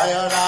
Jaya Ram.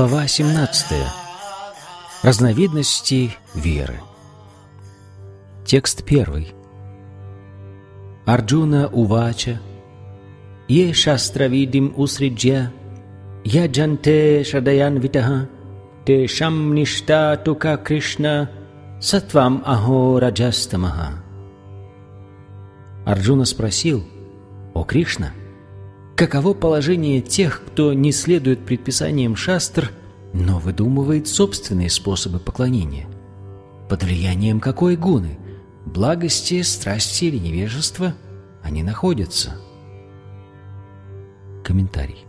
Глава 17. Разновидности веры. Текст первый. Арджуна Увача Е шастравидим усриджя Я джанте шадаян витаха Те шам тука Кришна Сатвам ахо раджастамаха Арджуна спросил, «О Кришна, каково положение тех, кто не следует предписаниям шастр, но выдумывает собственные способы поклонения? Под влиянием какой гуны, благости, страсти или невежества они находятся?» Комментарий.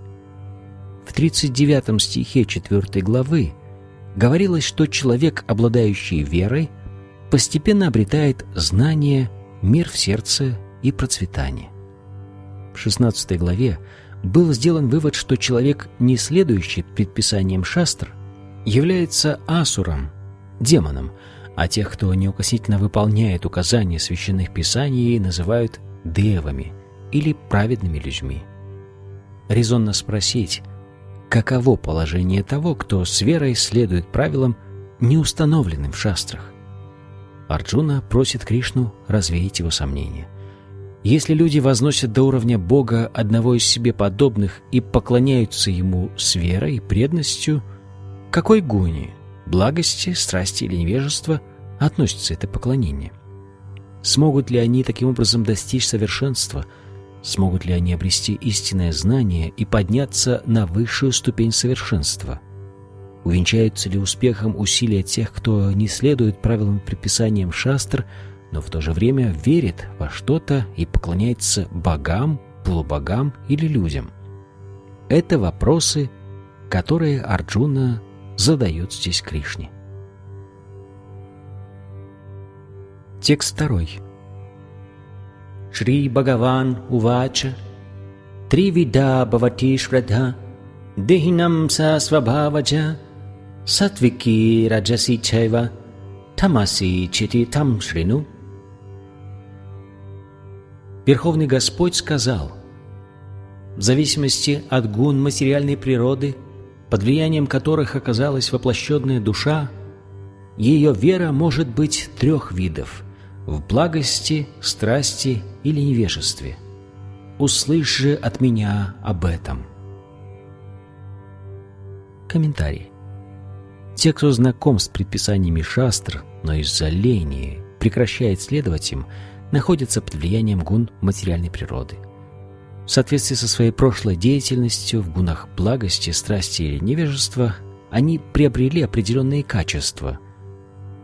В 39 стихе 4 главы говорилось, что человек, обладающий верой, постепенно обретает знание, мир в сердце и процветание. В 16 главе был сделан вывод, что человек, не следующий предписаниям шастр, является асуром, демоном, а тех, кто неукоснительно выполняет указания священных писаний, называют девами или праведными людьми. Резонно спросить, каково положение того, кто с верой следует правилам, не установленным в шастрах. Арджуна просит Кришну развеять его сомнения. Если люди возносят до уровня Бога одного из себе подобных и поклоняются Ему с верой и преданностью, какой гуне, благости, страсти или невежества относится это поклонение? Смогут ли они таким образом достичь совершенства? Смогут ли они обрести истинное знание и подняться на высшую ступень совершенства? Увенчаются ли успехом усилия тех, кто не следует правилам предписаниям шастр, но в то же время верит во что-то и поклоняется богам, полубогам или людям? Это вопросы, которые Арджуна задает здесь Кришне. Текст второй. Шри Бхагаван Увача Три вида бхавати шрадха Дехинам са свабхаваджа Сатвики раджаси чайва Тамаси чити там шрину Верховный Господь сказал, в зависимости от гун материальной природы, под влиянием которых оказалась воплощенная душа, ее вера может быть трех видов – в благости, страсти или невежестве. Услышь же от меня об этом. Комментарий. Те, кто знаком с предписаниями шастр, но из-за лени прекращает следовать им, находятся под влиянием гун материальной природы. В соответствии со своей прошлой деятельностью в гунах благости, страсти или невежества они приобрели определенные качества.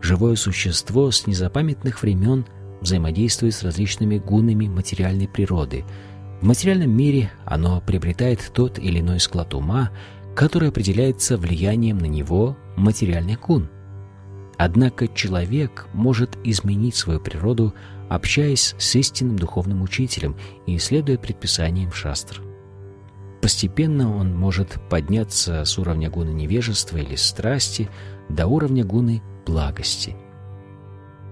Живое существо с незапамятных времен взаимодействует с различными гунами материальной природы. В материальном мире оно приобретает тот или иной склад ума, который определяется влиянием на него материальных гун. Однако человек может изменить свою природу, общаясь с истинным духовным учителем и следуя предписаниям шастр. Постепенно он может подняться с уровня гуны невежества или страсти до уровня гуны благости.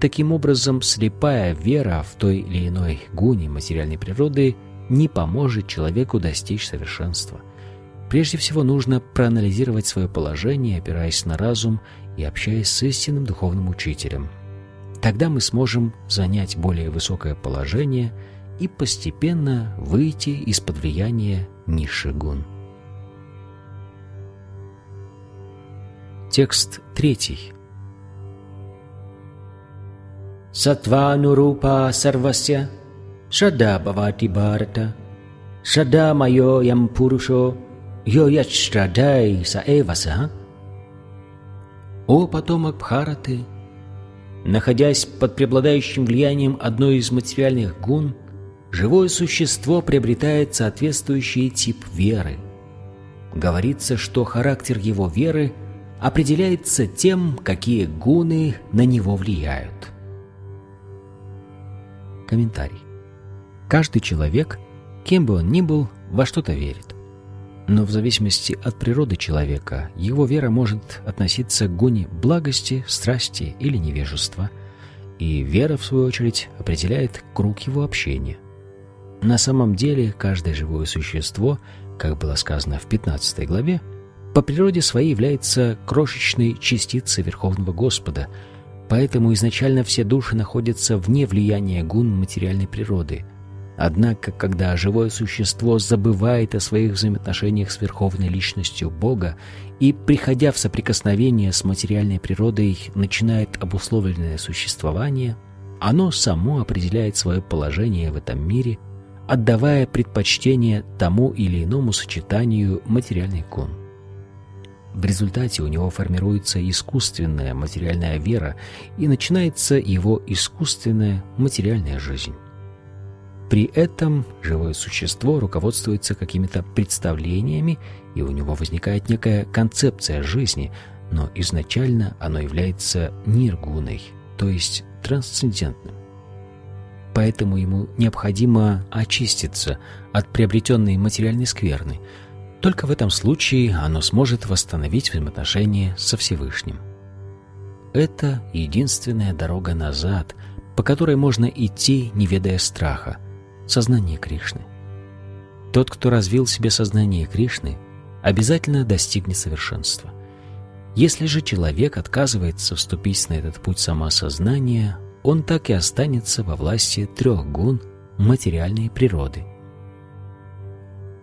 Таким образом, слепая вера в той или иной гуне материальной природы не поможет человеку достичь совершенства. Прежде всего нужно проанализировать свое положение, опираясь на разум и общаясь с истинным духовным учителем. Тогда мы сможем занять более высокое положение и постепенно выйти из-под влияния низших гун. Текст третий. Сатванурупа сарвася Шада бхавати бхарата Шада майо ям пурушо Йо ячрадай са эваса О потомок Бхараты, находясь под преобладающим влиянием одной из материальных гун, живое существо приобретает соответствующий тип веры. Говорится, что характер его веры определяется тем, какие гуны на него влияют. Комментарий. Каждый человек, кем бы он ни был, во что-то верит. Но в зависимости от природы человека, его вера может относиться к гоне благости, страсти или невежества, и вера, в свою очередь, определяет круг его общения. На самом деле, каждое живое существо, как было сказано в 15 главе, по природе своей является крошечной частицей Верховного Господа, поэтому изначально все души находятся вне влияния гун материальной природы – Однако, когда живое существо забывает о своих взаимоотношениях с Верховной Личностью Бога и, приходя в соприкосновение с материальной природой, начинает обусловленное существование, оно само определяет свое положение в этом мире, отдавая предпочтение тому или иному сочетанию материальных гун. В результате у него формируется искусственная материальная вера и начинается его искусственная материальная жизнь. При этом живое существо руководствуется какими-то представлениями, и у него возникает некая концепция жизни, но изначально оно является ниргуной, то есть трансцендентным. Поэтому ему необходимо очиститься от приобретенной материальной скверны. Только в этом случае оно сможет восстановить взаимоотношения со Всевышним. Это единственная дорога назад, по которой можно идти, не ведая страха – сознание Кришны. Тот, кто развил в себе сознание Кришны, обязательно достигнет совершенства. Если же человек отказывается вступить на этот путь самосознания, он так и останется во власти трех гун материальной природы.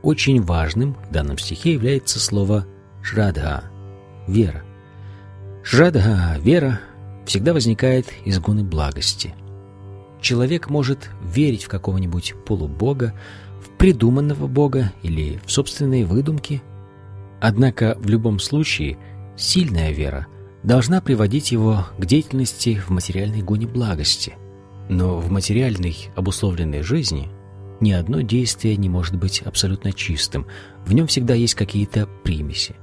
Очень важным в данном стихе является слово «шрадха» — «вера». «Шрадха» — «вера» всегда возникает из гуны благости — человек может верить в какого-нибудь полубога, в придуманного бога или в собственные выдумки. Однако в любом случае сильная вера должна приводить его к деятельности в материальной гоне благости. Но в материальной обусловленной жизни ни одно действие не может быть абсолютно чистым, в нем всегда есть какие-то примеси.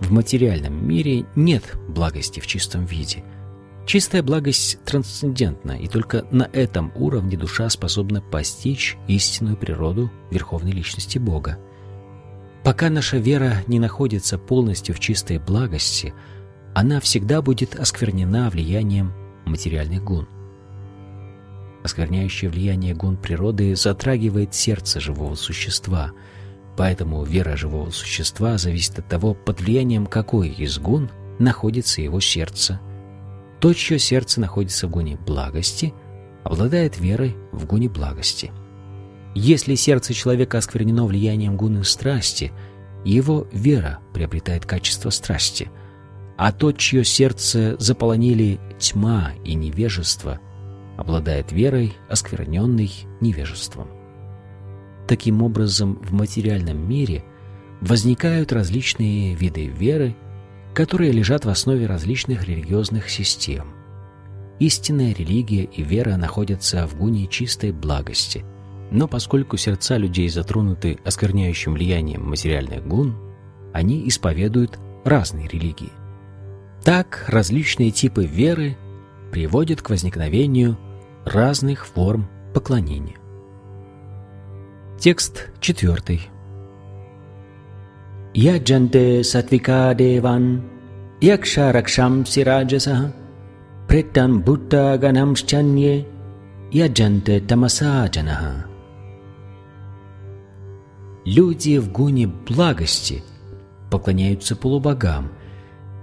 В материальном мире нет благости в чистом виде – Чистая благость трансцендентна, и только на этом уровне душа способна постичь истинную природу Верховной Личности Бога. Пока наша вера не находится полностью в чистой благости, она всегда будет осквернена влиянием материальных гун. Оскверняющее влияние гун природы затрагивает сердце живого существа, поэтому вера живого существа зависит от того, под влиянием какой из гун находится его сердце – то, чье сердце находится в гуне благости, обладает верой в гуне благости. Если сердце человека осквернено влиянием гуны страсти, его вера приобретает качество страсти, а тот, чье сердце заполонили тьма и невежество, обладает верой, оскверненной невежеством. Таким образом, в материальном мире возникают различные виды веры, которые лежат в основе различных религиозных систем. Истинная религия и вера находятся в гуне чистой благости, но поскольку сердца людей затронуты оскверняющим влиянием материальных гун, они исповедуют разные религии. Так различные типы веры приводят к возникновению разных форм поклонения. Текст четвертый. Деван, якша ракшамси раджасаха, претан будда ганамшчанье, яджанте тамаса джанаха. Люди в гуне благости поклоняются полубогам.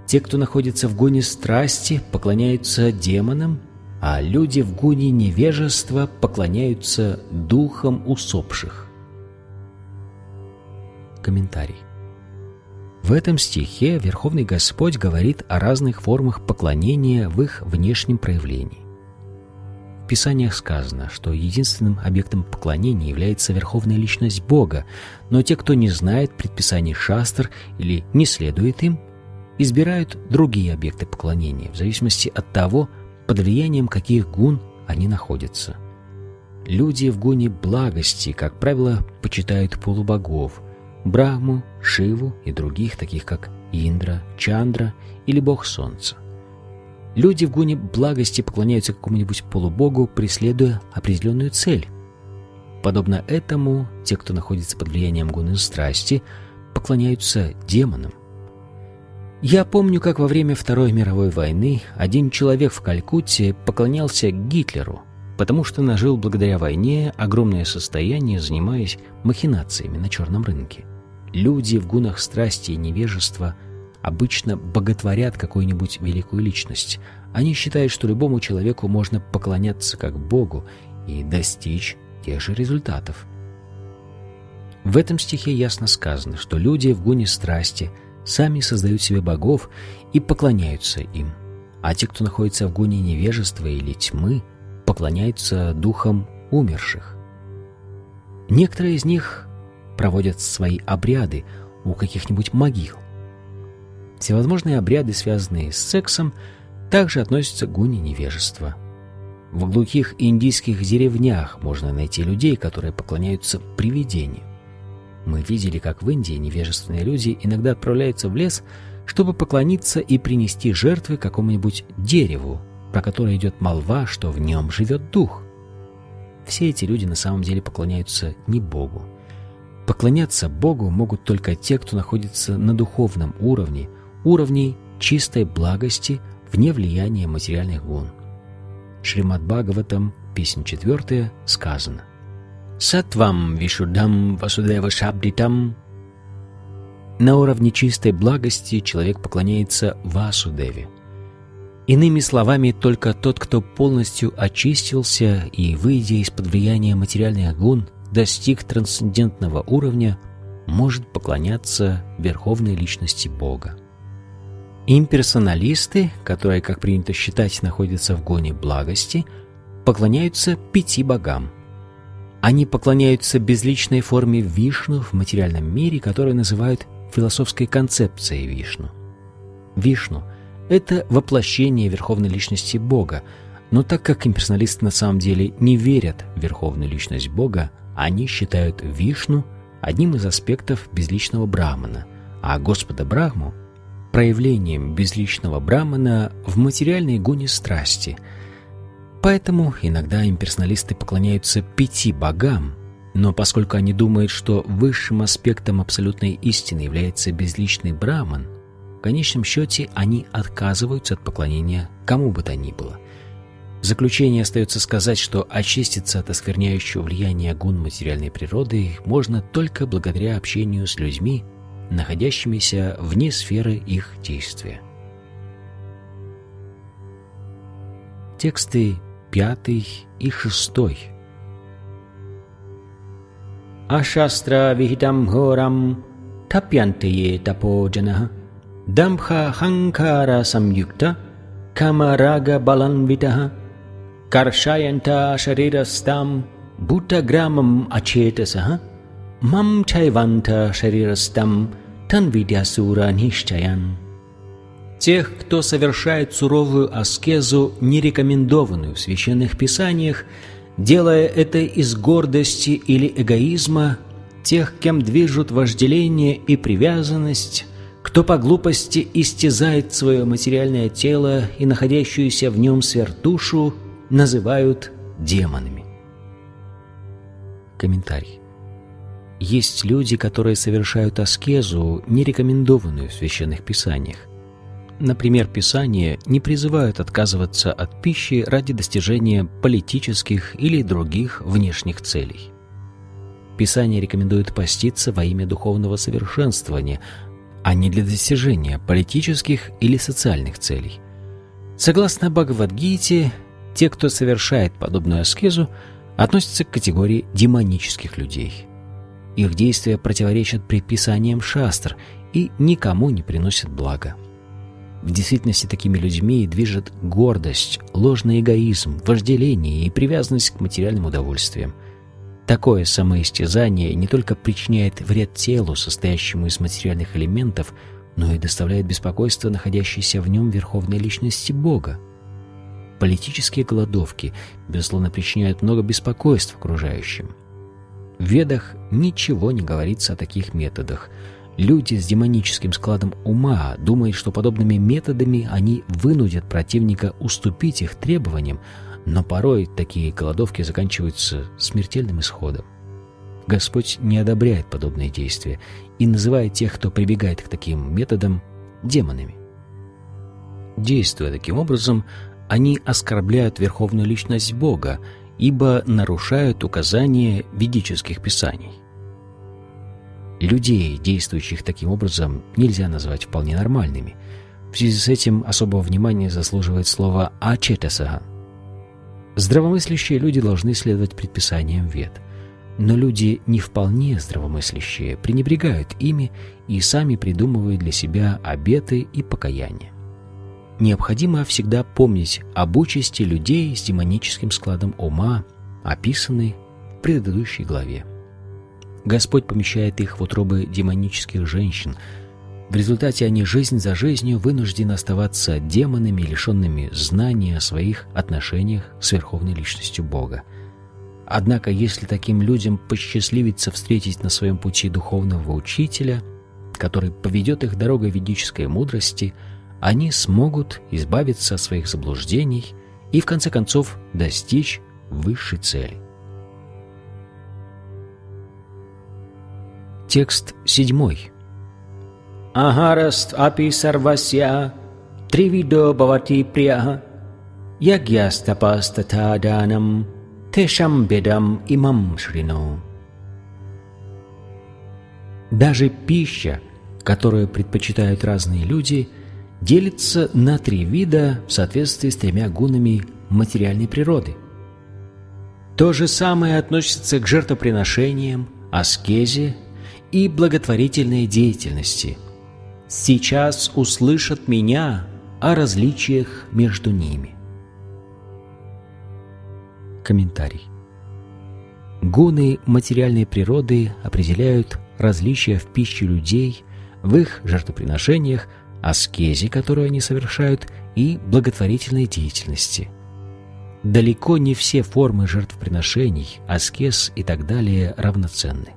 Те, кто находится в гуне страсти, поклоняются демонам, а люди в гуне невежества поклоняются духам усопших. Комментарий. В этом стихе Верховный Господь говорит о разных формах поклонения в их внешнем проявлении. В Писаниях сказано, что единственным объектом поклонения является Верховная Личность Бога, но те, кто не знает предписаний шастр или не следует им, избирают другие объекты поклонения в зависимости от того, под влиянием каких гун они находятся. Люди в гуне благости, как правило, почитают полубогов – Брахму, Шиву и других, таких как Индра, Чандра или Бог Солнца. Люди в гуне благости поклоняются какому-нибудь полубогу, преследуя определенную цель. Подобно этому, те, кто находится под влиянием гуны страсти, поклоняются демонам. Я помню, как во время Второй мировой войны один человек в Калькутте поклонялся Гитлеру, потому что нажил благодаря войне огромное состояние, занимаясь махинациями на черном рынке. Люди в гунах страсти и невежества обычно боготворят какую-нибудь великую личность. Они считают, что любому человеку можно поклоняться как Богу и достичь тех же результатов. В этом стихе ясно сказано, что люди в гуне страсти – сами создают себе богов и поклоняются им, а те, кто находится в гуне невежества или тьмы, поклоняются духам умерших. Некоторые из них проводят свои обряды у каких-нибудь могил. Всевозможные обряды, связанные с сексом, также относятся к гуне невежества. В глухих индийских деревнях можно найти людей, которые поклоняются привидениям. Мы видели, как в Индии невежественные люди иногда отправляются в лес, чтобы поклониться и принести жертвы какому-нибудь дереву, про которое идет молва, что в нем живет дух. Все эти люди на самом деле поклоняются не Богу. Поклоняться Богу могут только те, кто находится на духовном уровне, уровне чистой благости вне влияния материальных гун. Шримад Бхагаватам, песня 4, сказано Сатвам Вишудам Васудева Шабдитам. На уровне чистой благости человек поклоняется Васудеве. Иными словами, только тот, кто полностью очистился и, выйдя из-под влияния материальных гун, достиг трансцендентного уровня, может поклоняться Верховной Личности Бога. Имперсоналисты, которые, как принято считать, находятся в гоне благости, поклоняются пяти богам – они поклоняются безличной форме Вишну в материальном мире, которую называют философской концепцией Вишну. Вишну — это воплощение Верховной Личности Бога, но так как имперсоналисты на самом деле не верят в Верховную Личность Бога, они считают Вишну одним из аспектов безличного Брахмана, а Господа Брахму — проявлением безличного Брахмана в материальной гуне страсти — Поэтому иногда имперсоналисты поклоняются пяти богам, но поскольку они думают, что высшим аспектом абсолютной истины является безличный браман, в конечном счете они отказываются от поклонения кому бы то ни было. В заключение остается сказать, что очиститься от оскверняющего влияния гун материальной природы можно только благодаря общению с людьми, находящимися вне сферы их действия. Тексты пятый и шестой. Ашастра вихитам хорам тапьянте таподжана дамха ханкара самюкта камарага баланвитаха каршаянта шарирастам бутаграмам ачетасаха мам чайванта шарирастам танвидясура нишчаян тех, кто совершает суровую аскезу, не рекомендованную в священных писаниях, делая это из гордости или эгоизма, тех, кем движут вожделение и привязанность, кто по глупости истязает свое материальное тело и находящуюся в нем сверхдушу, называют демонами. Комментарий. Есть люди, которые совершают аскезу, не рекомендованную в священных писаниях, Например, Писание не призывают отказываться от пищи ради достижения политических или других внешних целей. Писание рекомендует поститься во имя духовного совершенствования, а не для достижения политических или социальных целей. Согласно Бхагавадгите, те, кто совершает подобную аскезу, относятся к категории демонических людей. Их действия противоречат предписаниям шастр и никому не приносят блага. В действительности такими людьми движет гордость, ложный эгоизм, вожделение и привязанность к материальным удовольствиям. Такое самоистязание не только причиняет вред телу, состоящему из материальных элементов, но и доставляет беспокойство находящейся в нем верховной личности Бога. Политические голодовки, безусловно, причиняют много беспокойств окружающим. В Ведах ничего не говорится о таких методах. Люди с демоническим складом ума думают, что подобными методами они вынудят противника уступить их требованиям, но порой такие голодовки заканчиваются смертельным исходом. Господь не одобряет подобные действия и называет тех, кто прибегает к таким методам, демонами. Действуя таким образом, они оскорбляют верховную личность Бога, ибо нарушают указания ведических писаний. Людей, действующих таким образом, нельзя назвать вполне нормальными. В связи с этим особого внимания заслуживает слово «ачетасага». Здравомыслящие люди должны следовать предписаниям вет. Но люди не вполне здравомыслящие пренебрегают ими и сами придумывают для себя обеты и покаяния. Необходимо всегда помнить об участи людей с демоническим складом ума, описанной в предыдущей главе. Господь помещает их в утробы демонических женщин. В результате они жизнь за жизнью вынуждены оставаться демонами, лишенными знания о своих отношениях с Верховной Личностью Бога. Однако, если таким людям посчастливится встретить на своем пути духовного учителя, который поведет их дорогой ведической мудрости, они смогут избавиться от своих заблуждений и, в конце концов, достичь высшей цели. Текст седьмой. Ахараст апи сарвасья тривидо бавати прия ягьястапастата данам тешам бедам имам шрино. Даже пища, которую предпочитают разные люди, делится на три вида в соответствии с тремя гунами материальной природы. То же самое относится к жертвоприношениям, аскезе и благотворительной деятельности. Сейчас услышат меня о различиях между ними. Комментарий. Гуны материальной природы определяют различия в пище людей, в их жертвоприношениях, аскезе, которую они совершают, и благотворительной деятельности. Далеко не все формы жертвоприношений, аскез и так далее равноценны.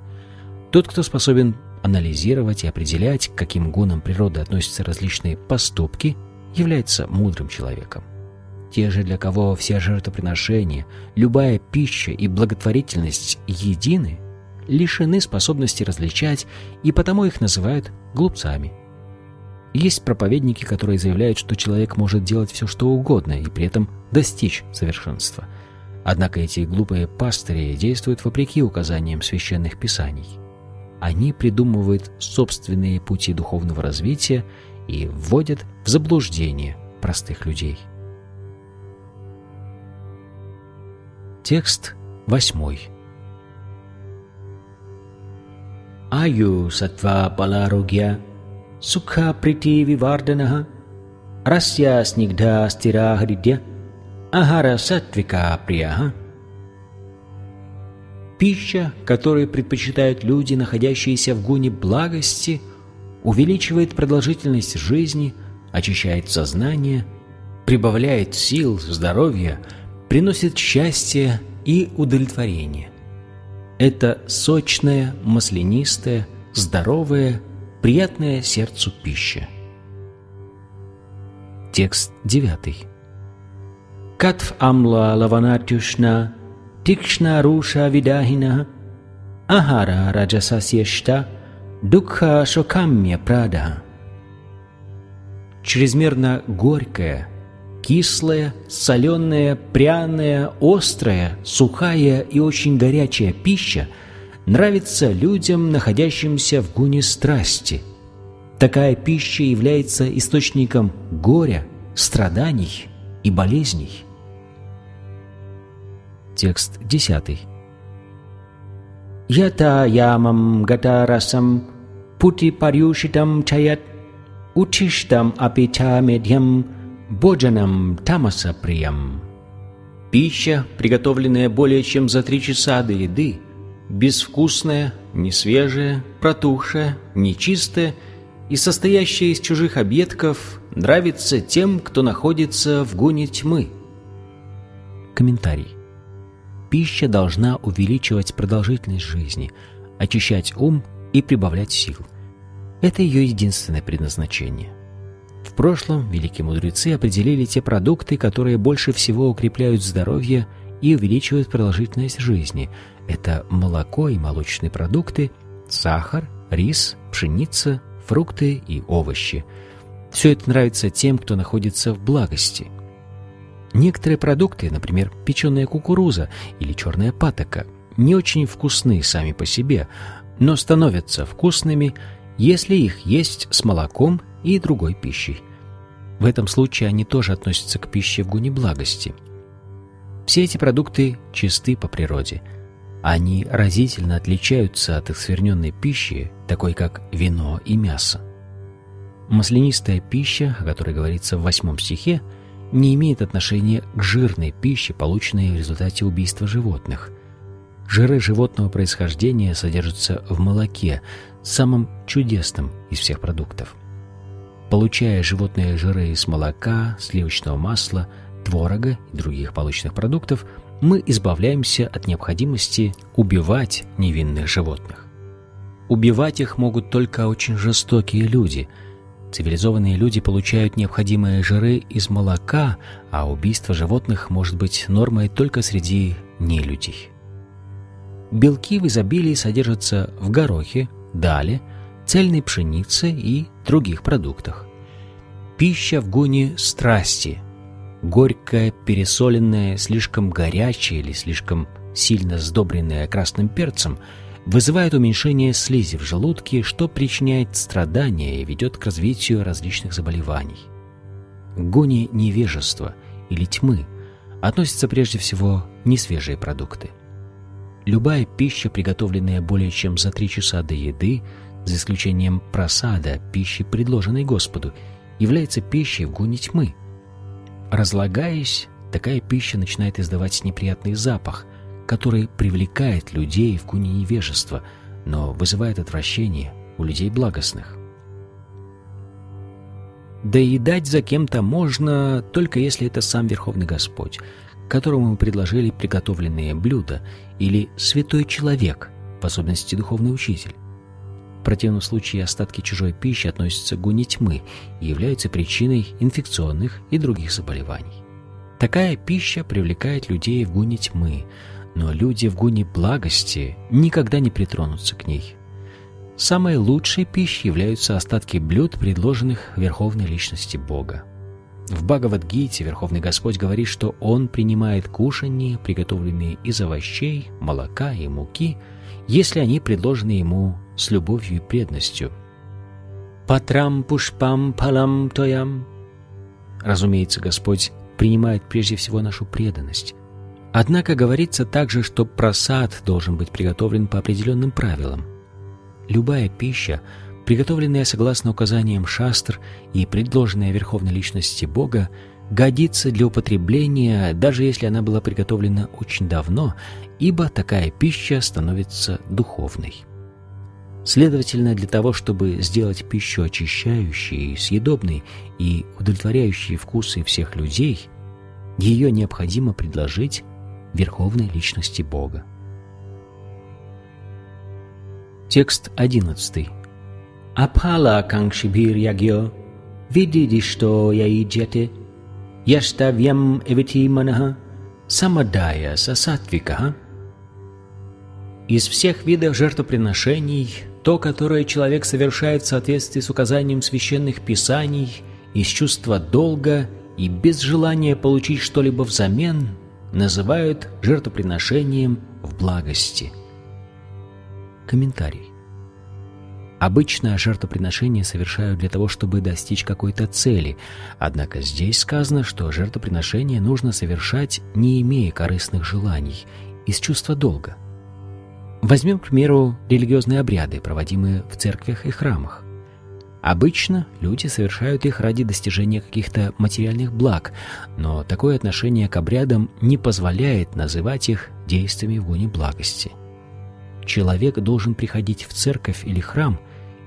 Тот, кто способен анализировать и определять, к каким гунам природы относятся различные поступки, является мудрым человеком. Те же, для кого все жертвоприношения, любая пища и благотворительность едины, лишены способности различать, и потому их называют глупцами. Есть проповедники, которые заявляют, что человек может делать все, что угодно, и при этом достичь совершенства. Однако эти глупые пастыри действуют вопреки указаниям священных писаний – они придумывают собственные пути духовного развития и вводят в заблуждение простых людей. Текст восьмой. Аю сатва баларугья расья снигдha стира хридья ахара сатвика прияха Пища, которую предпочитают люди, находящиеся в гуне благости, увеличивает продолжительность жизни, очищает сознание, прибавляет сил, здоровья, приносит счастье и удовлетворение. Это сочная, маслянистая, здоровая, приятная сердцу пища. Текст девятый. Катв амла лаванатюшна тикшна-руша видахина, ахара раджасасьешта, дукха шокамья прада. Чрезмерно горькая, кислая, соленая, пряная, острая, сухая и очень горячая пища нравится людям, находящимся в гуне страсти. Такая пища является источником горя, страданий и болезней. Текст 10. Ята ямам гатарасам пути парюшитам чаят учиштам апича медьям боджанам тамаса приям. Пища, приготовленная более чем за три часа до еды, безвкусная, несвежая, протухшая, нечистая и состоящая из чужих объедков, нравится тем, кто находится в гуне тьмы. Комментарий. Пища должна увеличивать продолжительность жизни, очищать ум и прибавлять сил. Это ее единственное предназначение. В прошлом великие мудрецы определили те продукты, которые больше всего укрепляют здоровье и увеличивают продолжительность жизни. Это молоко и молочные продукты, сахар, рис, пшеница, фрукты и овощи. Все это нравится тем, кто находится в благости. Некоторые продукты, например, печеная кукуруза или черная патока, не очень вкусны сами по себе, но становятся вкусными, если их есть с молоком и другой пищей. В этом случае они тоже относятся к пище в гуне благости. Все эти продукты чисты по природе. Они разительно отличаются от их пищи, такой как вино и мясо. Маслянистая пища, о которой говорится в восьмом стихе, не имеет отношения к жирной пище, полученной в результате убийства животных. Жиры животного происхождения содержатся в молоке, самым чудесным из всех продуктов. Получая животные жиры из молока, сливочного масла, творога и других молочных продуктов, мы избавляемся от необходимости убивать невинных животных. Убивать их могут только очень жестокие люди – Цивилизованные люди получают необходимые жиры из молока, а убийство животных может быть нормой только среди нелюдей. Белки в изобилии содержатся в горохе, дале, цельной пшенице и других продуктах. Пища в гоне страсти. Горькая, пересоленная, слишком горячая или слишком сильно сдобренная красным перцем – вызывает уменьшение слизи в желудке, что причиняет страдания и ведет к развитию различных заболеваний. К гоне невежества или тьмы относятся прежде всего несвежие продукты. Любая пища, приготовленная более чем за три часа до еды, за исключением просада, пищи, предложенной Господу, является пищей в гоне тьмы. Разлагаясь, такая пища начинает издавать неприятный запах – который привлекает людей в куне невежества, но вызывает отвращение у людей благостных. Доедать за кем-то можно, только если это сам Верховный Господь, которому мы предложили приготовленные блюда, или святой человек, в особенности духовный учитель. Противном случае остатки чужой пищи относятся к гуне тьмы и являются причиной инфекционных и других заболеваний. Такая пища привлекает людей в гуне тьмы, но люди в гуне благости никогда не притронутся к ней. Самой лучшей пищей являются остатки блюд, предложенных Верховной Личности Бога. В Бхагавадгите Верховный Господь говорит, что Он принимает кушанье, приготовленные из овощей, молока и муки, если они предложены Ему с любовью и преданностью. «Патрам пушпам палам тоям» Разумеется, Господь принимает прежде всего нашу преданность. Однако говорится также, что просад должен быть приготовлен по определенным правилам. Любая пища, приготовленная согласно указаниям шастр и предложенная Верховной Личности Бога, годится для употребления, даже если она была приготовлена очень давно, ибо такая пища становится духовной. Следовательно, для того, чтобы сделать пищу очищающей, съедобной и удовлетворяющей вкусы всех людей, ее необходимо предложить Верховной Личности Бога. Текст 11. Апхала кангшибир ягьо видидишто яиджете яштавьям эвити манаха самадая сасатвика. Из всех видов жертвоприношений то, которое человек совершает в соответствии с указанием священных писаний, из чувства долга и без желания получить что-либо взамен, называют жертвоприношением в благости. Комментарий. Обычно жертвоприношения совершают для того, чтобы достичь какой-то цели, однако здесь сказано, что жертвоприношение нужно совершать, не имея корыстных желаний, из чувства долга. Возьмем, к примеру, религиозные обряды, проводимые в церквях и храмах. Обычно люди совершают их ради достижения каких-то материальных благ, но такое отношение к обрядам не позволяет называть их действиями в гоне благости. Человек должен приходить в церковь или храм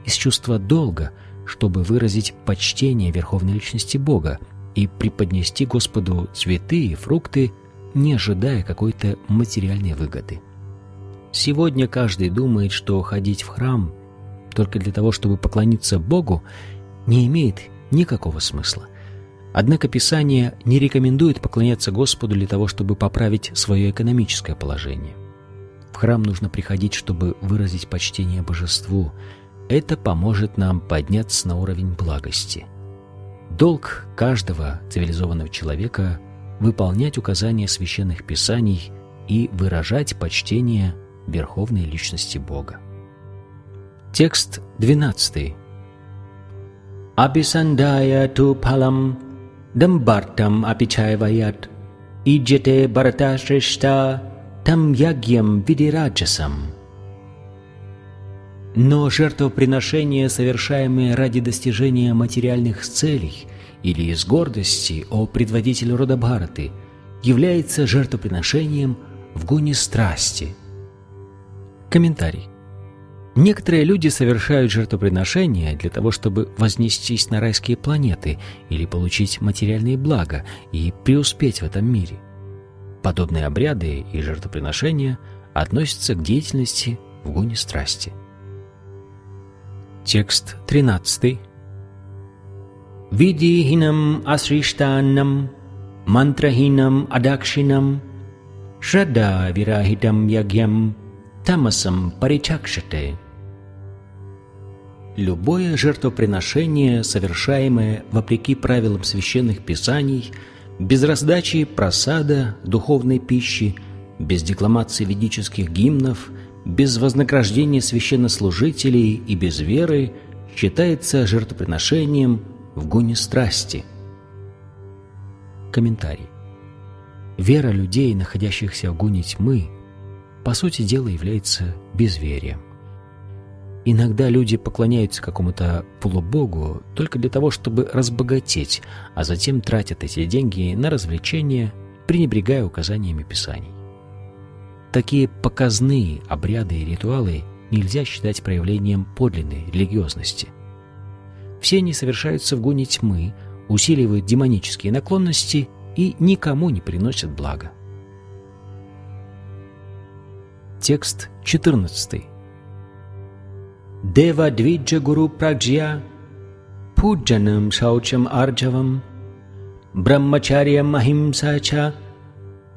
из чувства долга, чтобы выразить почтение Верховной Личности Бога и преподнести Господу цветы и фрукты, не ожидая какой-то материальной выгоды. Сегодня каждый думает, что ходить в храм только для того, чтобы поклониться Богу, не имеет никакого смысла. Однако Писание не рекомендует поклоняться Господу для того, чтобы поправить свое экономическое положение. В храм нужно приходить, чтобы выразить почтение божеству. Это поможет нам подняться на уровень благости. Долг каждого цивилизованного человека – выполнять указания священных писаний и выражать почтение Верховной Личности Бога. Текст 12. Abhisandaya tu phalam dambartam apichayvayat ijete bharata shrishta tam yagyam видираджасам. Но жертвоприношения, совершаемые ради достижения материальных целей или из гордости о предводителе рода Бхараты, является жертвоприношением в гуне страсти. Комментарий. Некоторые люди совершают жертвоприношения для того, чтобы вознестись на райские планеты или получить материальные блага и преуспеть в этом мире. Подобные обряды и жертвоприношения относятся к деятельности в гоне страсти. Текст 13. Видихинам асриштанам мантрахинам адакшинам шрадда вирахитам ягьям тамасам паричакшате – Любое жертвоприношение, совершаемое вопреки правилам священных писаний, без раздачи просада, духовной пищи, без декламации ведических гимнов, без вознаграждения священнослужителей и без веры, считается жертвоприношением в гоне страсти. Комментарий. Вера людей, находящихся в гоне тьмы, по сути дела является безверием. Иногда люди поклоняются какому-то полубогу только для того, чтобы разбогатеть, а затем тратят эти деньги на развлечения, пренебрегая указаниями Писаний. Такие показные обряды и ритуалы нельзя считать проявлением подлинной религиозности. Все они совершаются в гоне тьмы, усиливают демонические наклонности и никому не приносят блага. Текст 14. Дева Двиджа Гуру Праджья Пуджанам Шаучам Арджавам Брахмачарьям Ахимсача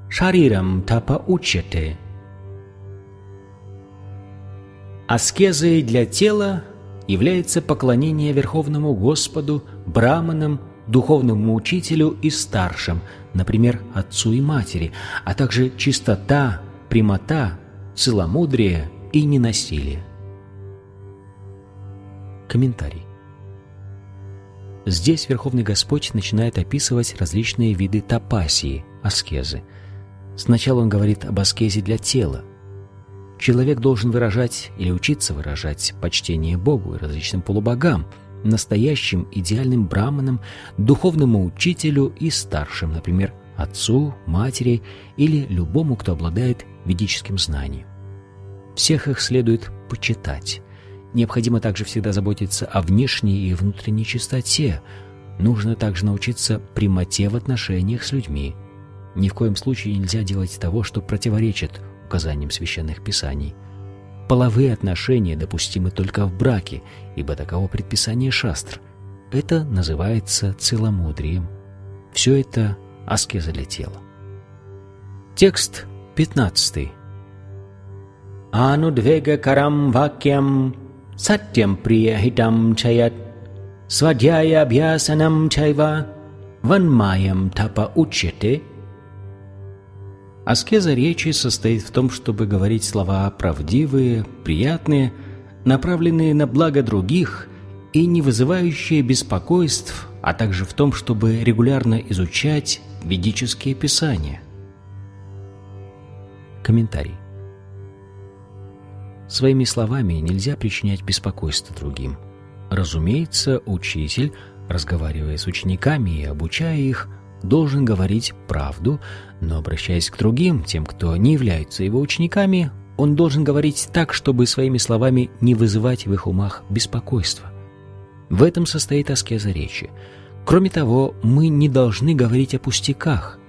Шарирам Тапа Учьяте Аскезой для тела является поклонение Верховному Господу, браманам, духовному учителю и старшим, например, отцу и матери, а также чистота, прямота, целомудрие и ненасилие. Комментарий. Здесь Верховный Господь начинает описывать различные виды тапасии, аскезы. Сначала он говорит об аскезе для тела. Человек должен выражать или учиться выражать почтение Богу и различным полубогам, настоящим идеальным браманам, духовному учителю и старшим, например, отцу, матери или любому, кто обладает ведическим знанием. Всех их следует почитать. Необходимо также всегда заботиться о внешней и внутренней чистоте. Нужно также научиться прямоте в отношениях с людьми. Ни в коем случае нельзя делать того, что противоречит указаниям священных писаний. Половые отношения допустимы только в браке, ибо таково предписание шастр. Это называется целомудрием. Все это аскеза для тела. Текст 15. Анудвегакарам вакьям сатьям приехитам чаят свадьяя бьясанам чайва ванмаям тапа учите. Аскеза речи состоит в том, чтобы говорить слова правдивые, приятные, направленные на благо других и не вызывающие беспокойств, а также в том, чтобы регулярно изучать ведические писания – Комментарий. Своими словами нельзя причинять беспокойство другим. Разумеется, учитель, разговаривая с учениками и обучая их, должен говорить правду, но обращаясь к другим, тем, кто не являются его учениками, он должен говорить так, чтобы своими словами не вызывать в их умах беспокойства. В этом состоит аскеза речи. Кроме того, мы не должны говорить о пустяках.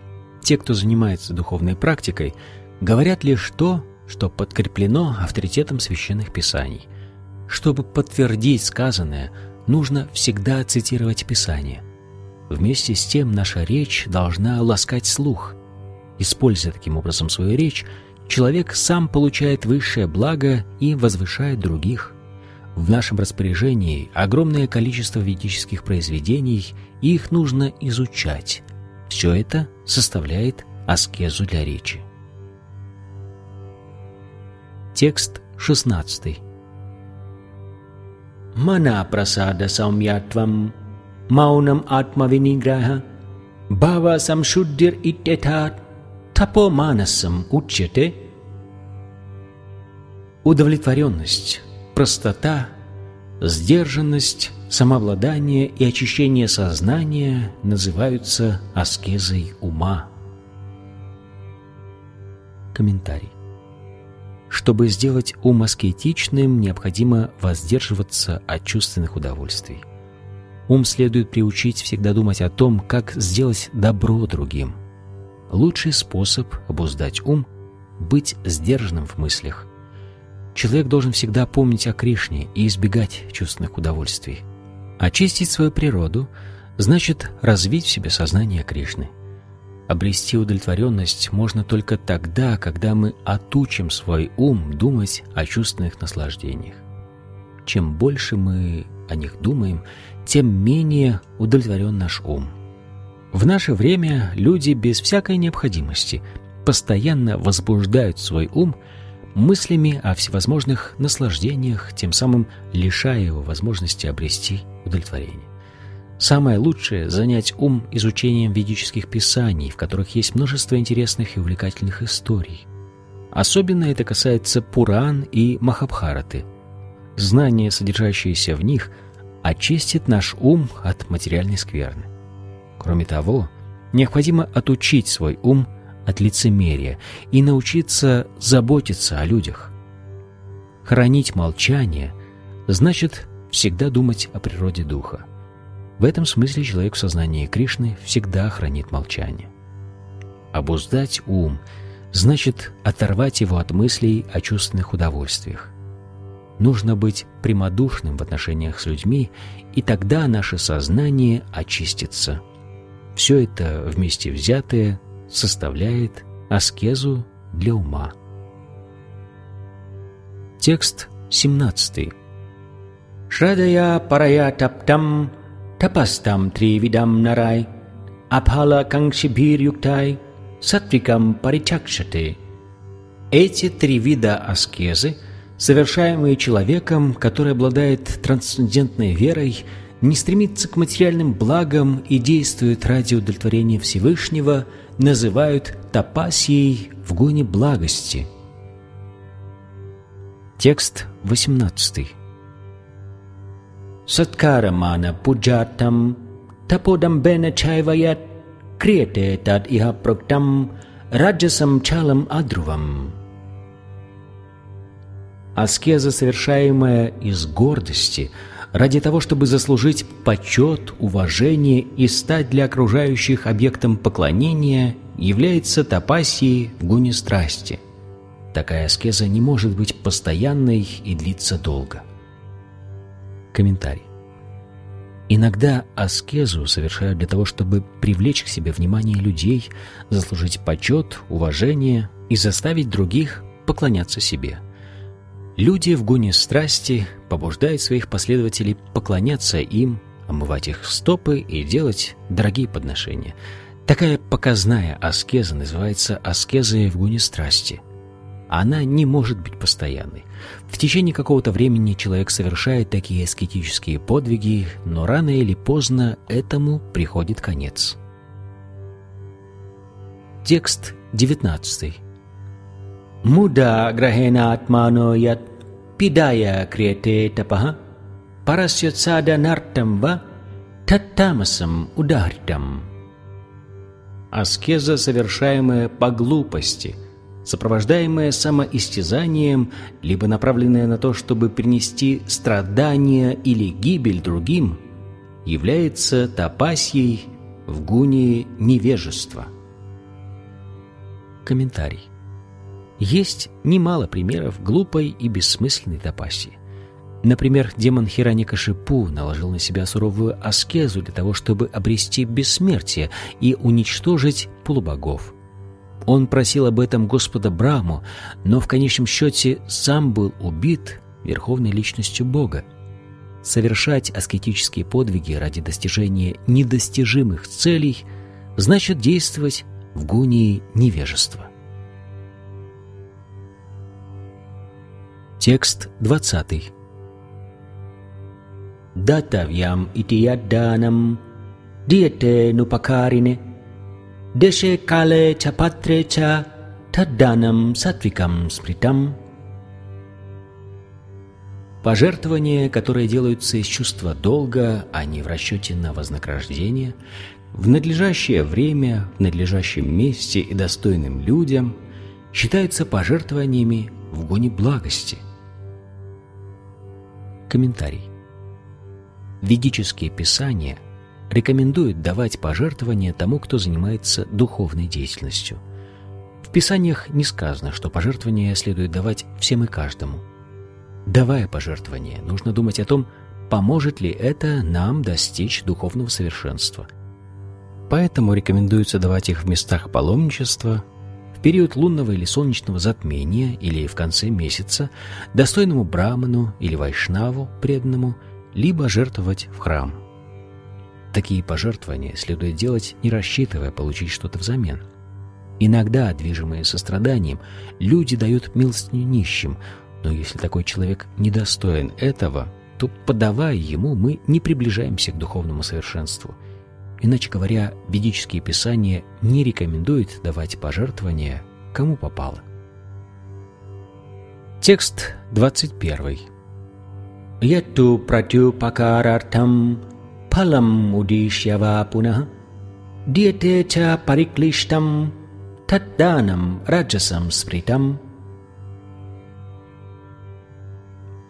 Те, кто занимается духовной практикой, говорят лишь то, что подкреплено авторитетом священных писаний. Чтобы подтвердить сказанное, нужно всегда цитировать Писание. Вместе с тем наша речь должна ласкать слух. Используя таким образом свою речь, человек сам получает высшее благо и возвышает других. В нашем распоряжении огромное количество ведических произведений, и их нужно изучать. Все это составляет аскезу для речи. Текст 16. Мана прасада саумьятвам маунам атмавиниграха бхава самшуддир иттетат тапо манасам учете Удовлетворенность, простота, сдержанность, самообладание и очищение сознания называются аскезой ума. Комментарий. Чтобы сделать ум аскетичным, необходимо воздерживаться от чувственных удовольствий. Ум следует приучить всегда думать о том, как сделать добро другим. Лучший способ обуздать ум – быть сдержанным в мыслях. Человек должен всегда помнить о Кришне и избегать чувственных удовольствий. Очистить свою природу – значит развить в себе сознание Кришны – Обрести удовлетворенность можно только тогда, когда мы отучим свой ум думать о чувственных наслаждениях. Чем больше мы о них думаем, тем менее удовлетворен наш ум. В наше время люди без всякой необходимости постоянно возбуждают свой ум мыслями о всевозможных наслаждениях, тем самым лишая его возможности обрести удовлетворение. Самое лучшее – занять ум изучением ведических писаний, в которых есть множество интересных и увлекательных историй. Особенно это касается Пуран и Махабхараты. Знания, содержащиеся в них, очистит наш ум от материальной скверны. Кроме того, необходимо отучить свой ум от лицемерия и научиться заботиться о людях. Хранить молчание значит всегда думать о природе духа. В этом смысле человек в сознании Кришны всегда хранит молчание. Обуздать ум значит оторвать его от мыслей о чувственных удовольствиях. Нужно быть прямодушным в отношениях с людьми, и тогда наше сознание очистится. Все это вместе взятое составляет аскезу для ума. Текст 17. Шрадая парая таптам narai, aphala kангшибхир юктай, сатвикам паричакшате. Эти три вида аскезы, совершаемые человеком, который обладает трансцендентной верой, не стремится к материальным благам и действует ради удовлетворения Всевышнего, называют тапасией в гоне благости. Текст 18. Satkaramana pujatam tapodambena chaivayat kriyate tad iha proktam раджасам чалам адрувам. Аскеза, совершаемая из гордости, ради того, чтобы заслужить почет, уважение и стать для окружающих объектом поклонения, является тапасией в гуне страсти. Такая аскеза не может быть постоянной и длиться долго. Комментарий. Иногда аскезу совершают для того, чтобы привлечь к себе внимание людей, заслужить почет, уважение и заставить других поклоняться себе. Люди в гуне страсти побуждают своих последователей поклоняться им, омывать их стопы и делать дорогие подношения. Такая показная аскеза называется аскезой в гуне страсти. Она не может быть постоянной – В течение какого-то времени человек совершает такие аскетические подвиги, но рано или поздно этому приходит конец. Текст 19. Муда грахенатмано ят пидая крете тапаха парасьяцада нартамва таттамасам ударитам. Аскеза, совершаемая по глупости, сопровождаемая самоистязанием, либо направленная на то, чтобы принести страдания или гибель другим, является тапасьей в гуне невежества. Комментарий. Есть немало примеров глупой и бессмысленной тапасии. Например, демон Хираникашипу наложил на себя суровую аскезу для того, чтобы обрести бессмертие и уничтожить полубогов. Он просил об этом Господа Браму, но в конечном счете сам был убит верховной личностью Бога. Совершать аскетические подвиги ради достижения недостижимых целей значит действовать в гунии невежества. Текст 20. Датавьям итиядданам диете нупакарине деше кале чапатре ча тадданам сатвикам спритам Пожертвования, которые делаются из чувства долга, а не в расчете на вознаграждение, в надлежащее время, в надлежащем месте и достойным людям, считаются пожертвованиями в гоне благости – Комментарий. Ведические писания рекомендуют давать пожертвования тому, кто занимается духовной деятельностью. В писаниях не сказано, что пожертвования следует давать всем и каждому. Давая пожертвования, нужно думать о том, поможет ли это нам достичь духовного совершенства. Поэтому рекомендуется давать их в местах паломничества, период лунного или солнечного затмения или в конце месяца достойному браману или вайшнаву преданному, либо жертвовать в храм. Такие пожертвования следует делать, не рассчитывая получить что-то взамен. Иногда, движимые состраданием, люди дают милостыню нищим, но если такой человек недостоин этого, то, подавая ему, мы не приближаемся к духовному совершенству – Иначе говоря, ведические писания не рекомендуют давать пожертвования кому попало. Текст 21. Яту пратюпакарартам удишьява пунах диете ча париклиштам тадданам раджасам спритам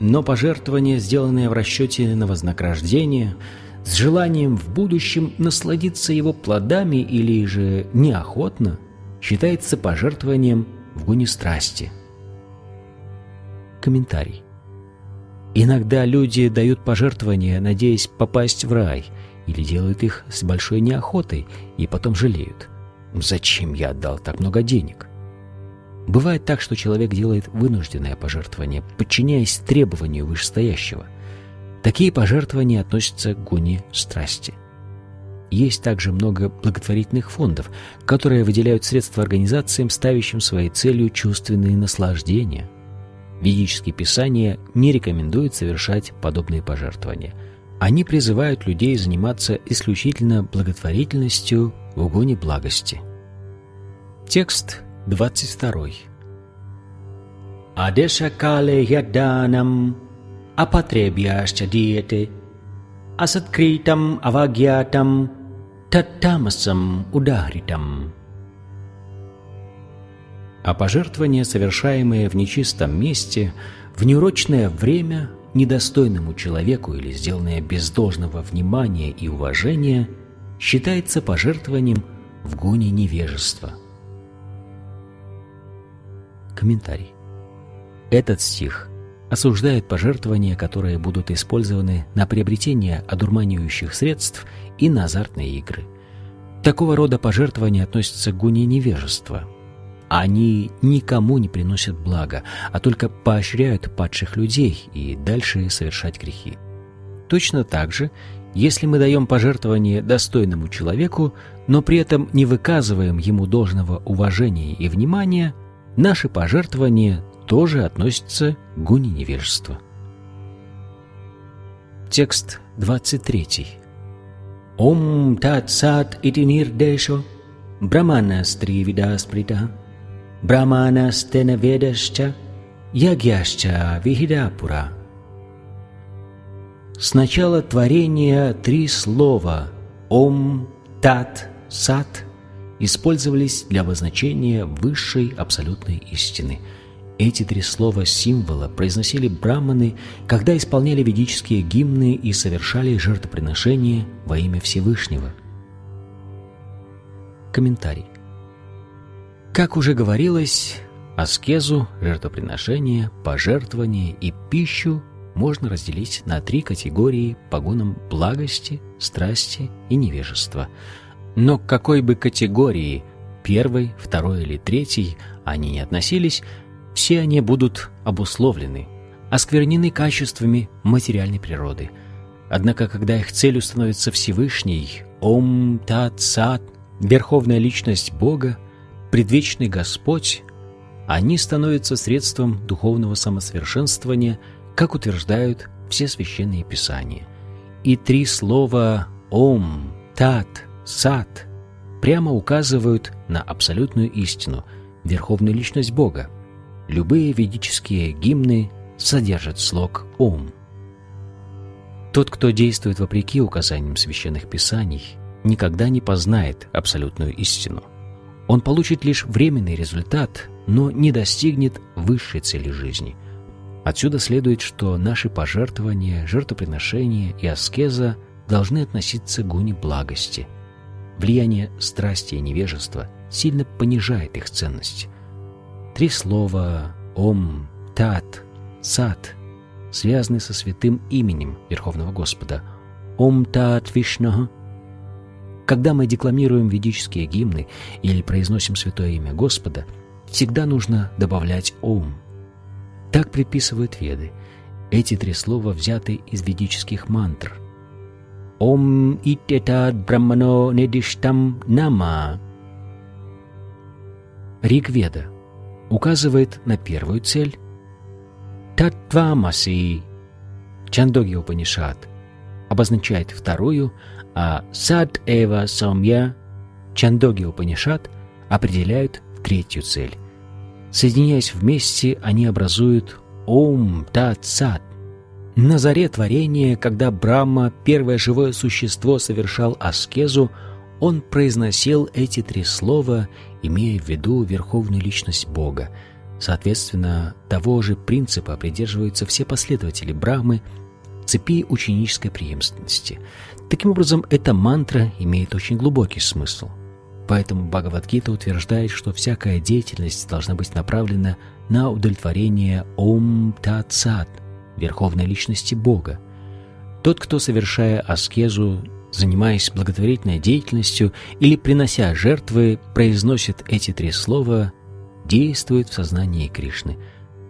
Но пожертвования, сделанные в расчете на вознаграждение – с желанием в будущем насладиться его плодами или же неохотно, считается пожертвованием в гуне страсти. Комментарий. Иногда люди дают пожертвования, надеясь попасть в рай, или делают их с большой неохотой и потом жалеют. Зачем я отдал так много денег? Бывает так, что человек делает вынужденное пожертвование, подчиняясь требованию вышестоящего – Такие пожертвования относятся к гуне страсти. Есть также много благотворительных фондов, которые выделяют средства организациям, ставящим своей целью чувственные наслаждения. Ведические писания не рекомендуют совершать подобные пожертвования. Они призывают людей заниматься исключительно благотворительностью в угоне благости. Текст 22. Адеша кале яданам апотребьяшча диете, асаткритам авагьятам, таттамасам ударитам. А пожертвования, совершаемые в нечистом месте, в неурочное время, недостойному человеку или сделанное без должного внимания и уважения, считается пожертвованием в гоне невежества. Комментарий. Этот стих осуждает пожертвования, которые будут использованы на приобретение одурманивающих средств и на азартные игры. Такого рода пожертвования относятся к гуне невежества. Они никому не приносят блага, а только поощряют падших людей и дальше совершать грехи. Точно так же, если мы даем пожертвование достойному человеку, но при этом не выказываем ему должного уважения и внимания, наши пожертвования тоже относятся к гуне невежества. Текст 23. Ом Тат Сат Ити Нирдешо Браманастри Видасприта Браманастена Ведашча Ягьяшча Вихидапура Сначала творения три слова «Ом», «Тат», «Сат» использовались для обозначения высшей абсолютной истины. Эти три слова символа произносили браманы, когда исполняли ведические гимны и совершали жертвоприношения во имя Всевышнего. Комментарий. Как уже говорилось, аскезу, жертвоприношение, пожертвование и пищу можно разделить на три категории по гунам благости, страсти и невежества. Но к какой бы категории, первой, второй или третьей, они не относились, все они будут обусловлены, осквернены качествами материальной природы. Однако, когда их целью становится Всевышний, Ом Тат Сат, Верховная Личность Бога, Предвечный Господь, они становятся средством духовного самосовершенствования – как утверждают все священные писания. И три слова «Ом», «Тат», «Сат» прямо указывают на абсолютную истину, верховную личность Бога. Любые ведические гимны содержат слог «Ом». Тот, кто действует вопреки указаниям священных писаний, никогда не познает абсолютную истину. Он получит лишь временный результат, но не достигнет высшей цели жизни – Отсюда следует, что наши пожертвования, жертвоприношения и аскеза должны относиться к гуне благости. Влияние страсти и невежества сильно понижает их ценность. Три слова «Ом», «Тат», «Сат» связаны со святым именем Верховного Господа «Ом Тат Вишнага». Когда мы декламируем ведические гимны или произносим святое имя Господа, всегда нужно добавлять «Ом», так приписывают веды. Эти три слова взяты из ведических мантр. «Ом итетад брамано недиштам нама». Ригведа указывает на первую цель «Татвамаси» Чандоги Упанишат обозначает вторую, а «Сад Эва Самья» Чандоги Упанишат определяют третью цель. Соединяясь вместе, они образуют Ом Тат Сат. На заре творения, когда Брахма, первое живое существо, совершал аскезу, он произносил эти три слова, имея в виду верховную личность Бога. Соответственно, того же принципа придерживаются все последователи Брахмы в цепи ученической преемственности. Таким образом, эта мантра имеет очень глубокий смысл – Поэтому Бхагавадгита утверждает, что всякая деятельность должна быть направлена на удовлетворение Ом Тат Сат, Верховной Личности Бога. Тот, кто, совершая аскезу, занимаясь благотворительной деятельностью или принося жертвы, произносит эти три слова, действует в сознании Кришны.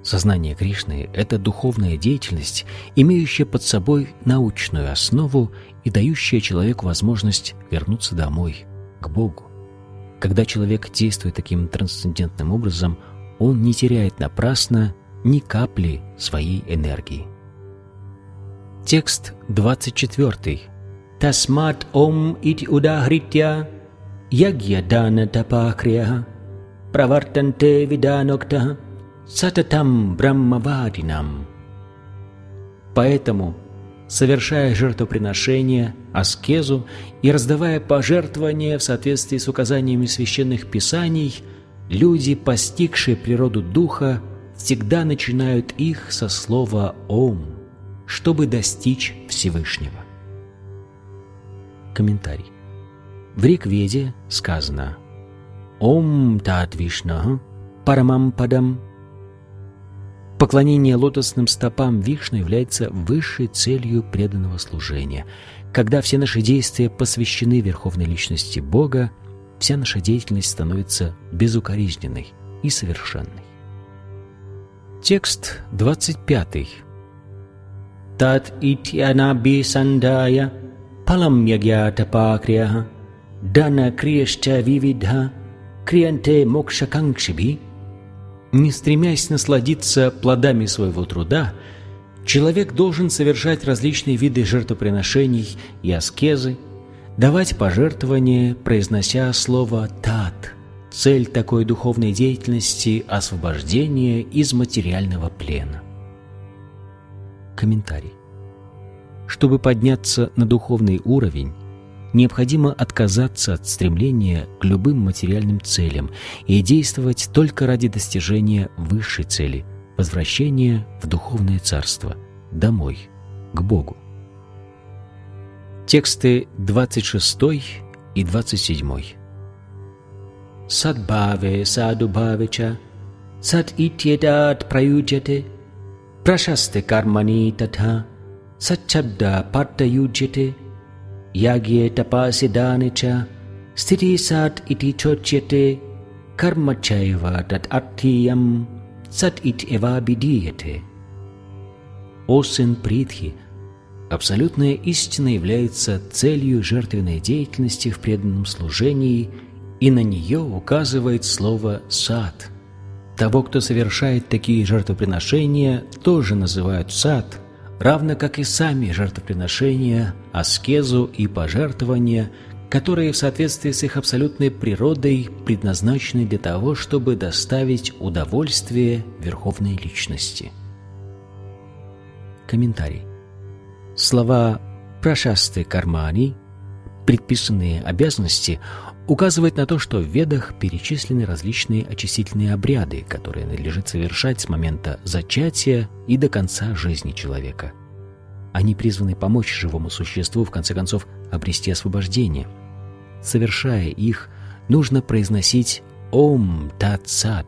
Сознание Кришны — это духовная деятельность, имеющая под собой научную основу и дающая человеку возможность вернуться домой, к Богу. Когда человек действует таким трансцендентным образом, он не теряет напрасно ни капли своей энергии. Текст 24. Тасмат ом ити удахритя ягья дана тапакрия правартанте виданокта сататам браммавадинам. Поэтому совершая жертвоприношения, аскезу и раздавая пожертвования в соответствии с указаниями священных писаний, люди, постигшие природу Духа, всегда начинают их со слова «Ом», чтобы достичь Всевышнего. Комментарий. В Рикведе сказано «Ом Тат Вишна Парамам Падам Поклонение лотосным стопам Вишны является высшей целью преданного служения. Когда все наши действия посвящены Верховной Личности Бога, вся наша деятельность становится безукоризненной и совершенной. Текст 25. Тат итьянаби сандая палам ягьята пакрия дана криешча вивидха криянте мокшаканкшиби Не стремясь насладиться плодами своего труда, человек должен совершать различные виды жертвоприношений и аскезы, давать пожертвования, произнося слово «тат». Цель такой духовной деятельности – освобождение из материального плена. Комментарий. Чтобы подняться на духовный уровень, необходимо отказаться от стремления к любым материальным целям и действовать только ради достижения высшей цели – возвращения в духовное царство, домой, к Богу. Тексты 26 и 27. Sadbhave sadubhavecha sat ityedat prayujyate prashaste karmani tatha satchabda partayujyate tapasi danecha sthiti sat iti chocyate karmachaiva tat arthiyam sat it eva bidiyate. О сын Притхи, абсолютная истина является целью жертвенной деятельности в преданном служении, и на нее указывает слово «сад». Того, кто совершает такие жертвоприношения, тоже называют сад, равно как и сами жертвоприношения, аскезу и пожертвования, которые в соответствии с их абсолютной природой предназначены для того, чтобы доставить удовольствие Верховной Личности. Комментарий. Слова «прашасты кармани» предписанные обязанности указывает на то, что в Ведах перечислены различные очистительные обряды, которые надлежит совершать с момента зачатия и до конца жизни человека. Они призваны помочь живому существу, в конце концов, обрести освобождение. Совершая их, нужно произносить «Ом Тат Сад».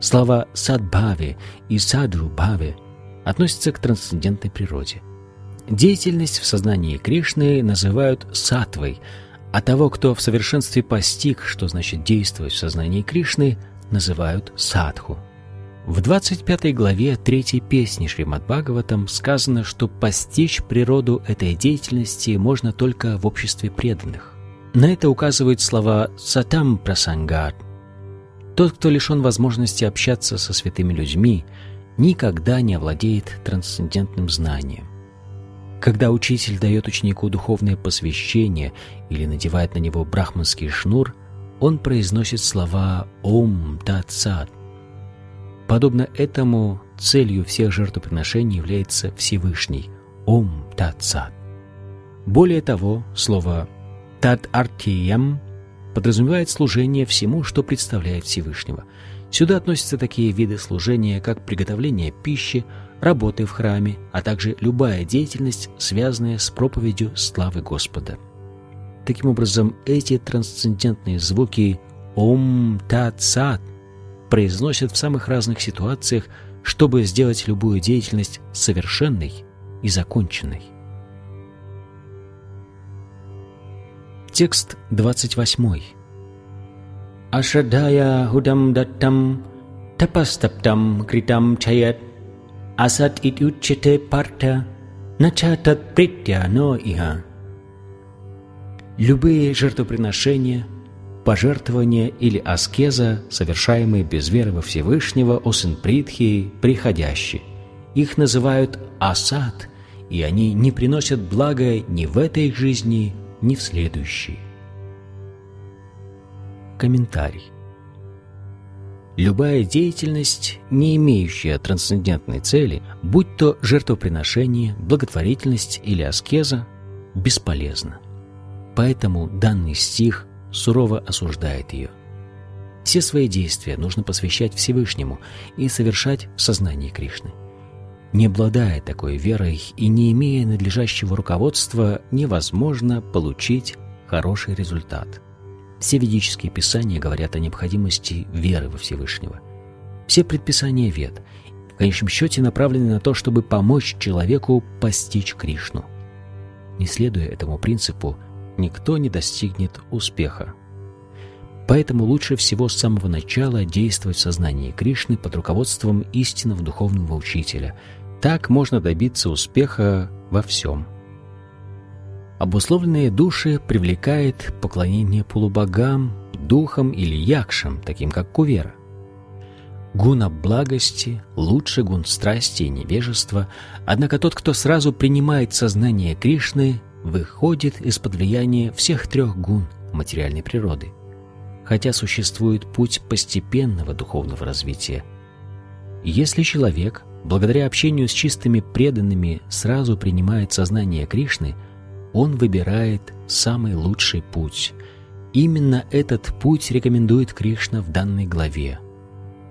Слова «садбхаве» и «садрубхаве» относятся к трансцендентной природе. Деятельность в сознании Кришны называют сатвой, а того, кто в совершенстве постиг, что значит действовать в сознании Кришны, называют садху. В 25 главе третьей песни Шримад Бхагаватам сказано, что постичь природу этой деятельности можно только в обществе преданных. На это указывают слова «сатам прасангат». Тот, кто лишен возможности общаться со святыми людьми, никогда не овладеет трансцендентным знанием. Когда учитель дает ученику духовное посвящение или надевает на него брахманский шнур, он произносит слова «Ом Тат Сад». Подобно этому целью всех жертвоприношений является Всевышний Ом Тат Сад. Более того, слово Тат Артиям подразумевает служение всему, что представляет Всевышнего. Сюда относятся такие виды служения, как приготовление пищи, работы в храме, а также любая деятельность, связанная с проповедью славы Господа. Таким образом, эти трансцендентные звуки «Ом Тат Сат» произносят в самых разных ситуациях, чтобы сделать любую деятельность совершенной и законченной. Текст 28. Ашрадхая худам даттам тапастаптам критам чаят асат итючете парта нача тат притя но иха. Любые жертвоприношения, пожертвования или аскеза, совершаемые без веры во Всевышнего, о сын Притхи, приходящие. Их называют асад, и они не приносят блага ни в этой жизни, ни в следующей. Комментарий. Любая деятельность, не имеющая трансцендентной цели, будь то жертвоприношение, благотворительность или аскеза, бесполезна. Поэтому данный стих сурово осуждает ее. Все свои действия нужно посвящать Всевышнему и совершать в сознании Кришны. Не обладая такой верой и не имея надлежащего руководства, невозможно получить хороший результат – все ведические писания говорят о необходимости веры во Всевышнего. Все предписания вед в конечном счете направлены на то, чтобы помочь человеку постичь Кришну. Не следуя этому принципу, никто не достигнет успеха. Поэтому лучше всего с самого начала действовать в сознании Кришны под руководством истинного духовного учителя. Так можно добиться успеха во всем. Обусловленные души привлекает поклонение полубогам, духам или якшам, таким как Кувера. Гуна благости лучше гун страсти и невежества, однако тот, кто сразу принимает сознание Кришны, выходит из-под влияния всех трех гун материальной природы. Хотя существует путь постепенного духовного развития. Если человек, благодаря общению с чистыми преданными, сразу принимает сознание Кришны, он выбирает самый лучший путь. Именно этот путь рекомендует Кришна в данной главе.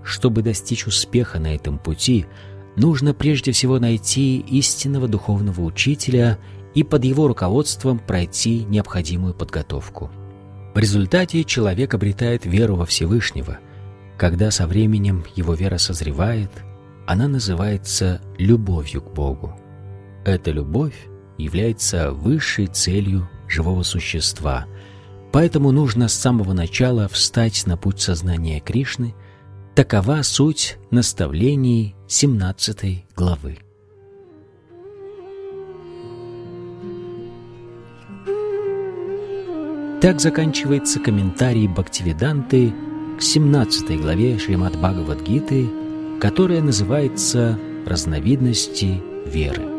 Чтобы достичь успеха на этом пути, нужно прежде всего найти истинного духовного учителя и под его руководством пройти необходимую подготовку. В результате человек обретает веру во Всевышнего. Когда со временем его вера созревает, она называется любовью к Богу. Эта любовь является высшей целью живого существа, поэтому нужно с самого начала встать на путь сознания Кришны. Такова суть наставлений 17 главы. Так заканчивается комментарий Бхактивиданты к 17 главе Шримад Бхагавадгиты, которая называется «Разновидности веры».